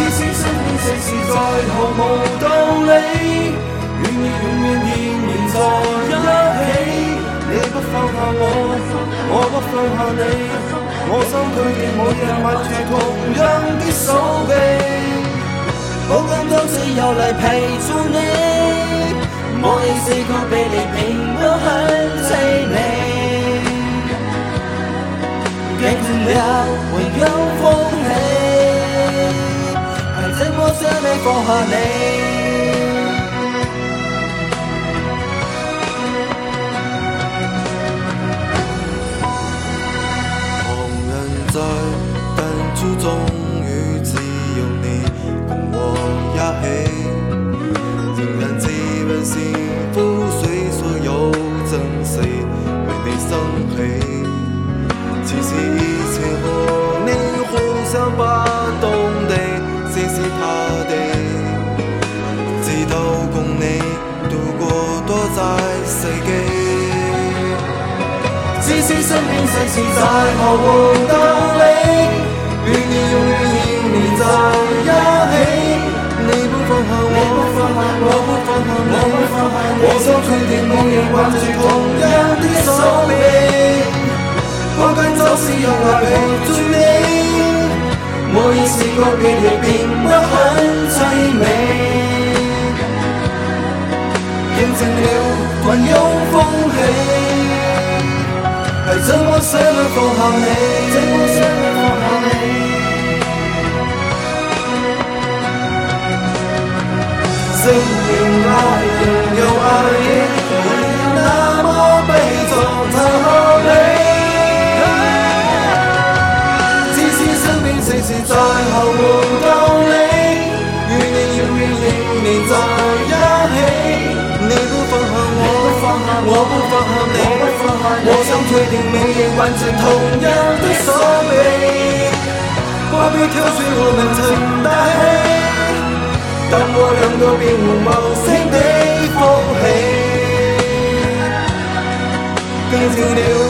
即使身边世事再毫无道理，愿意永远仍然在一起。你不放下我，我不放下你，我心里面每日挽住同样的手臂。不敢将最柔来陪住你，我已试过被你骗得很凄美。别忘了我有。放下你旁人在追逐，终于只有你共我一起。仍然自问幸福，虽说有珍时，为你生气。其实以前和你互相吧。是身边世事在呵无道理？愿你永远与你在一起。你不放下我，我不放下你，我所决定永远挽住同样的手臂。我敢就是用来陪住你，我已试过别，离并不很凄美。见定了，还有。该怎么舍得放下你？怎么舍得放下你？生命该拥有爱，不要那么悲壮，那么累。即使身边世事再毫无道理，与你永远仍然在一起。你不放下我，我不。放下约定每天完成同样的所谓。花呗挑水我们承担。当我两个并无无声的福气，见证了。